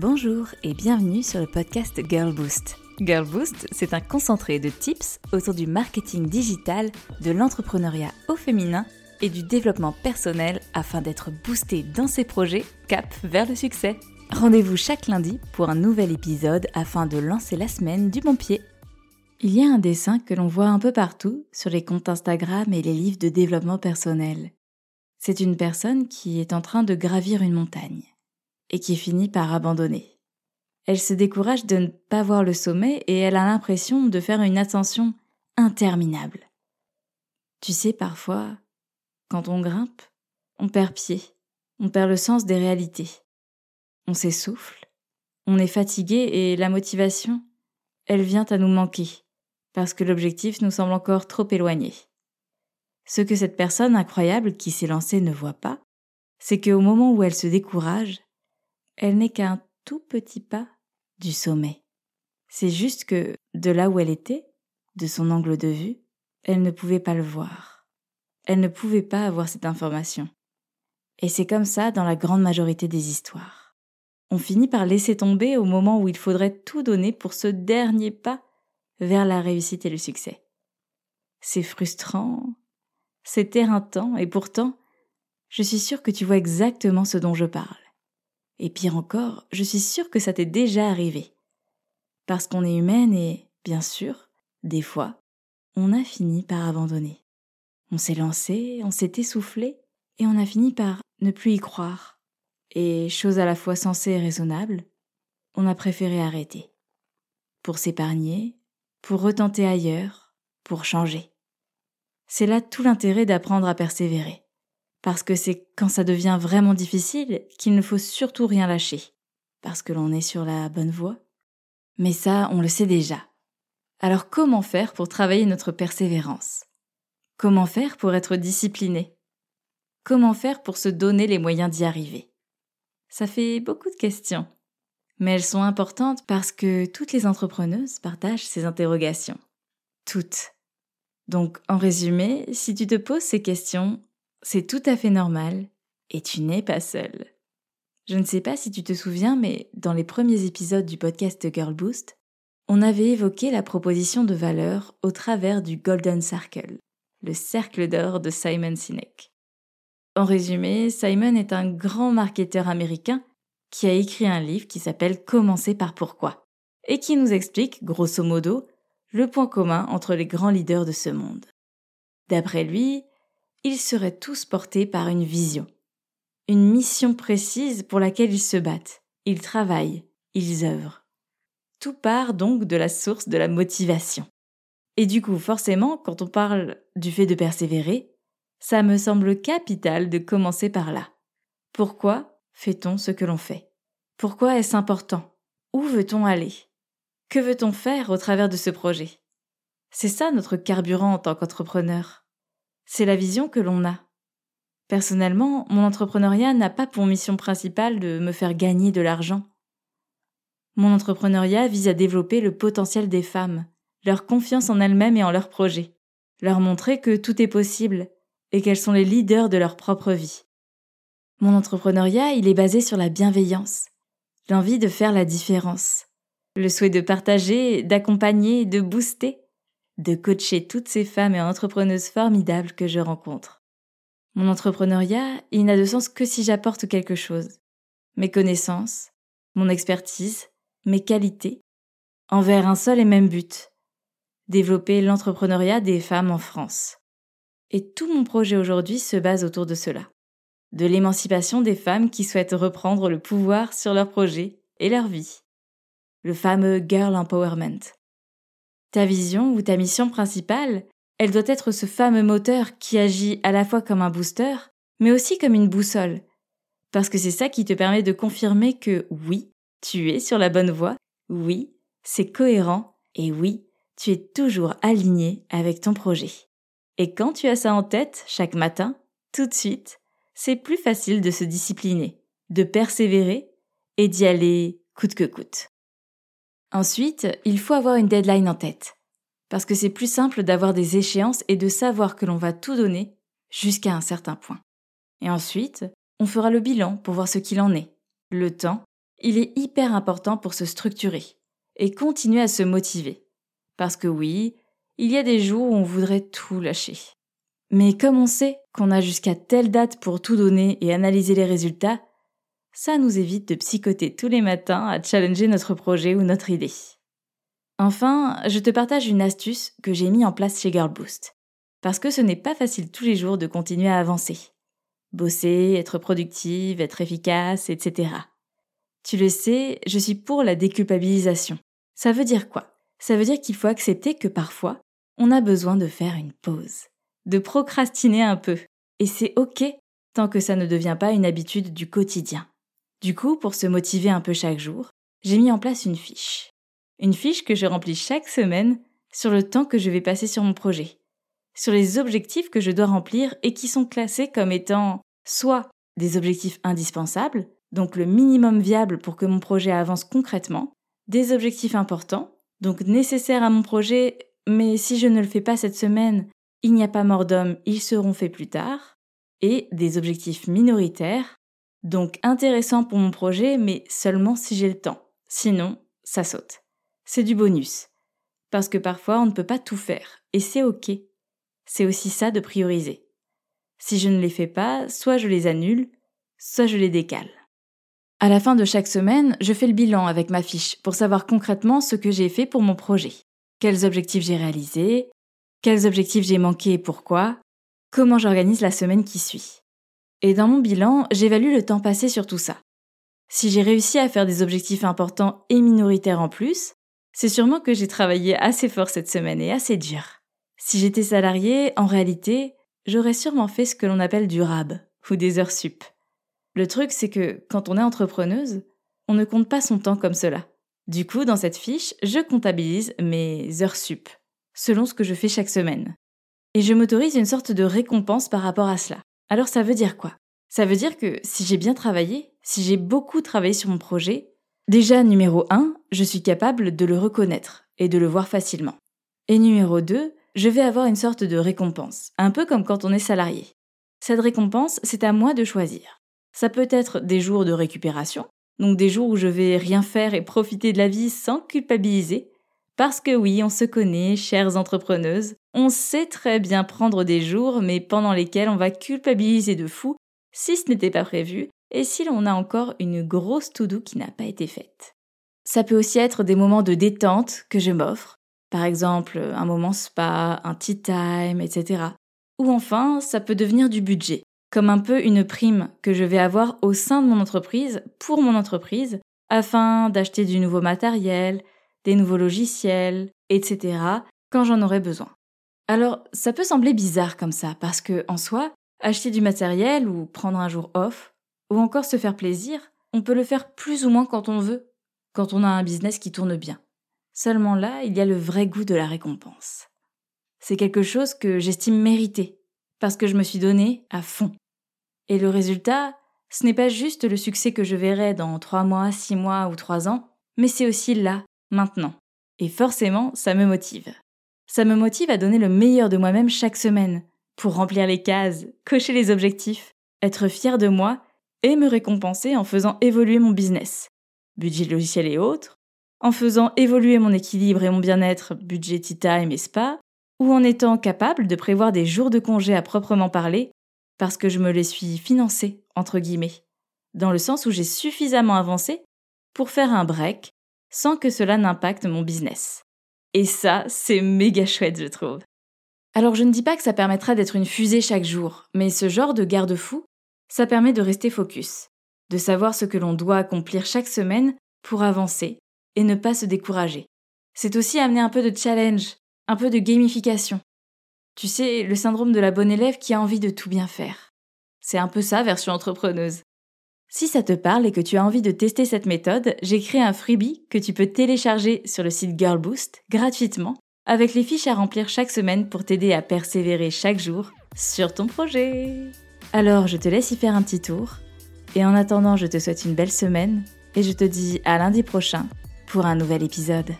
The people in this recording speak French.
Bonjour et bienvenue sur le podcast Girl Boost. Girl Boost, c'est un concentré de tips autour du marketing digital, de l'entrepreneuriat au féminin et du développement personnel afin d'être boosté dans ses projets cap vers le succès. Rendez-vous chaque lundi pour un nouvel épisode afin de lancer la semaine du bon pied. Il y a un dessin que l'on voit un peu partout sur les comptes Instagram et les livres de développement personnel. C'est une personne qui est en train de gravir une montagne et qui finit par abandonner. Elle se décourage de ne pas voir le sommet et elle a l'impression de faire une ascension interminable. Tu sais, parfois, quand on grimpe, on perd pied, on perd le sens des réalités. On s'essouffle, on est fatigué et la motivation, elle vient à nous manquer, parce que l'objectif nous semble encore trop éloigné. Ce que cette personne incroyable qui s'est lancée ne voit pas, c'est qu'au moment où elle se décourage, elle n'est qu'un tout petit pas du sommet. C'est juste que, de là où elle était, de son angle de vue, elle ne pouvait pas le voir. Elle ne pouvait pas avoir cette information. Et c'est comme ça dans la grande majorité des histoires. On finit par laisser tomber au moment où il faudrait tout donner pour ce dernier pas vers la réussite et le succès. C'est frustrant, c'est éreintant, et pourtant, je suis sûre que tu vois exactement ce dont je parle. Et pire encore, je suis sûre que ça t'est déjà arrivé. Parce qu'on est humaine et, bien sûr, des fois, on a fini par abandonner. On s'est lancé, on s'est essoufflé, et on a fini par ne plus y croire. Et, chose à la fois sensée et raisonnable, on a préféré arrêter. Pour s'épargner, pour retenter ailleurs, pour changer. C'est là tout l'intérêt d'apprendre à persévérer parce que c'est quand ça devient vraiment difficile qu'il ne faut surtout rien lâcher, parce que l'on est sur la bonne voie. Mais ça, on le sait déjà. Alors comment faire pour travailler notre persévérance? Comment faire pour être discipliné? Comment faire pour se donner les moyens d'y arriver? Ça fait beaucoup de questions, mais elles sont importantes parce que toutes les entrepreneuses partagent ces interrogations. Toutes. Donc, en résumé, si tu te poses ces questions, c'est tout à fait normal et tu n'es pas seul. Je ne sais pas si tu te souviens, mais dans les premiers épisodes du podcast Girl Boost, on avait évoqué la proposition de valeur au travers du Golden Circle, le cercle d'or de Simon Sinek. En résumé, Simon est un grand marketeur américain qui a écrit un livre qui s'appelle Commencer par pourquoi et qui nous explique, grosso modo, le point commun entre les grands leaders de ce monde. D'après lui, ils seraient tous portés par une vision, une mission précise pour laquelle ils se battent, ils travaillent, ils œuvrent. Tout part donc de la source de la motivation. Et du coup, forcément, quand on parle du fait de persévérer, ça me semble capital de commencer par là. Pourquoi fait-on ce que l'on fait? Pourquoi est-ce important? Où veut-on aller? Que veut-on faire au travers de ce projet? C'est ça notre carburant en tant qu'entrepreneur c'est la vision que l'on a. Personnellement, mon entrepreneuriat n'a pas pour mission principale de me faire gagner de l'argent. Mon entrepreneuriat vise à développer le potentiel des femmes, leur confiance en elles-mêmes et en leurs projets, leur montrer que tout est possible et qu'elles sont les leaders de leur propre vie. Mon entrepreneuriat, il est basé sur la bienveillance, l'envie de faire la différence, le souhait de partager, d'accompagner, de booster, de coacher toutes ces femmes et entrepreneuses formidables que je rencontre. Mon entrepreneuriat, il n'a de sens que si j'apporte quelque chose. Mes connaissances, mon expertise, mes qualités, envers un seul et même but. Développer l'entrepreneuriat des femmes en France. Et tout mon projet aujourd'hui se base autour de cela. De l'émancipation des femmes qui souhaitent reprendre le pouvoir sur leur projet et leur vie. Le fameux Girl Empowerment. Ta vision ou ta mission principale, elle doit être ce fameux moteur qui agit à la fois comme un booster, mais aussi comme une boussole. Parce que c'est ça qui te permet de confirmer que oui, tu es sur la bonne voie, oui, c'est cohérent, et oui, tu es toujours aligné avec ton projet. Et quand tu as ça en tête, chaque matin, tout de suite, c'est plus facile de se discipliner, de persévérer et d'y aller coûte que coûte. Ensuite, il faut avoir une deadline en tête, parce que c'est plus simple d'avoir des échéances et de savoir que l'on va tout donner jusqu'à un certain point. Et ensuite, on fera le bilan pour voir ce qu'il en est, le temps il est hyper important pour se structurer et continuer à se motiver. Parce que oui, il y a des jours où on voudrait tout lâcher. Mais comme on sait qu'on a jusqu'à telle date pour tout donner et analyser les résultats, ça nous évite de psychoter tous les matins à challenger notre projet ou notre idée. Enfin, je te partage une astuce que j'ai mis en place chez Girlboost. Parce que ce n'est pas facile tous les jours de continuer à avancer. Bosser, être productive, être efficace, etc. Tu le sais, je suis pour la déculpabilisation. Ça veut dire quoi? Ça veut dire qu'il faut accepter que parfois, on a besoin de faire une pause, de procrastiner un peu. Et c'est ok tant que ça ne devient pas une habitude du quotidien. Du coup, pour se motiver un peu chaque jour, j'ai mis en place une fiche. Une fiche que je remplis chaque semaine sur le temps que je vais passer sur mon projet, sur les objectifs que je dois remplir et qui sont classés comme étant soit des objectifs indispensables, donc le minimum viable pour que mon projet avance concrètement, des objectifs importants, donc nécessaires à mon projet, mais si je ne le fais pas cette semaine, il n'y a pas mort d'homme, ils seront faits plus tard, et des objectifs minoritaires, donc intéressants pour mon projet, mais seulement si j'ai le temps. Sinon, ça saute. C'est du bonus. Parce que parfois on ne peut pas tout faire, et c'est ok. C'est aussi ça de prioriser. Si je ne les fais pas, soit je les annule, soit je les décale. À la fin de chaque semaine, je fais le bilan avec ma fiche pour savoir concrètement ce que j'ai fait pour mon projet. Quels objectifs j'ai réalisés, quels objectifs j'ai manqués et pourquoi, comment j'organise la semaine qui suit? Et dans mon bilan, j'évalue le temps passé sur tout ça. Si j'ai réussi à faire des objectifs importants et minoritaires en plus, c'est sûrement que j'ai travaillé assez fort cette semaine et assez dur. Si j'étais salarié, en réalité, j'aurais sûrement fait ce que l'on appelle du RAB, ou des heures sup. Le truc, c'est que quand on est entrepreneuse, on ne compte pas son temps comme cela. Du coup, dans cette fiche, je comptabilise mes heures sup, selon ce que je fais chaque semaine. Et je m'autorise une sorte de récompense par rapport à cela. Alors ça veut dire quoi? Ça veut dire que si j'ai bien travaillé, si j'ai beaucoup travaillé sur mon projet, déjà numéro 1, je suis capable de le reconnaître et de le voir facilement. Et numéro 2, je vais avoir une sorte de récompense, un peu comme quand on est salarié. Cette récompense, c'est à moi de choisir. Ça peut être des jours de récupération, donc des jours où je vais rien faire et profiter de la vie sans culpabiliser. Parce que oui, on se connaît, chères entrepreneuses, on sait très bien prendre des jours, mais pendant lesquels on va culpabiliser de fou si ce n'était pas prévu et si l'on a encore une grosse to-do qui n'a pas été faite. Ça peut aussi être des moments de détente que je m'offre, par exemple un moment spa, un tea time, etc. Ou enfin, ça peut devenir du budget comme un peu une prime que je vais avoir au sein de mon entreprise, pour mon entreprise, afin d'acheter du nouveau matériel, des nouveaux logiciels, etc., quand j'en aurai besoin. Alors, ça peut sembler bizarre comme ça, parce que, en soi, acheter du matériel ou prendre un jour off, ou encore se faire plaisir, on peut le faire plus ou moins quand on veut, quand on a un business qui tourne bien. Seulement là, il y a le vrai goût de la récompense. C'est quelque chose que j'estime mérité, parce que je me suis donné à fond. Et le résultat, ce n'est pas juste le succès que je verrai dans trois mois, six mois ou trois ans, mais c'est aussi là, maintenant. Et forcément, ça me motive. Ça me motive à donner le meilleur de moi-même chaque semaine, pour remplir les cases, cocher les objectifs, être fier de moi et me récompenser en faisant évoluer mon business, budget logiciel et autres, en faisant évoluer mon équilibre et mon bien-être, budget time et spa, ou en étant capable de prévoir des jours de congé à proprement parler parce que je me les suis financés, entre guillemets, dans le sens où j'ai suffisamment avancé pour faire un break sans que cela n'impacte mon business. Et ça, c'est méga chouette, je trouve. Alors je ne dis pas que ça permettra d'être une fusée chaque jour, mais ce genre de garde-fou, ça permet de rester focus, de savoir ce que l'on doit accomplir chaque semaine pour avancer et ne pas se décourager. C'est aussi amener un peu de challenge, un peu de gamification, tu sais, le syndrome de la bonne élève qui a envie de tout bien faire. C'est un peu ça, version entrepreneuse. Si ça te parle et que tu as envie de tester cette méthode, j'ai créé un freebie que tu peux télécharger sur le site Girlboost gratuitement avec les fiches à remplir chaque semaine pour t'aider à persévérer chaque jour sur ton projet. Alors, je te laisse y faire un petit tour. Et en attendant, je te souhaite une belle semaine et je te dis à lundi prochain pour un nouvel épisode.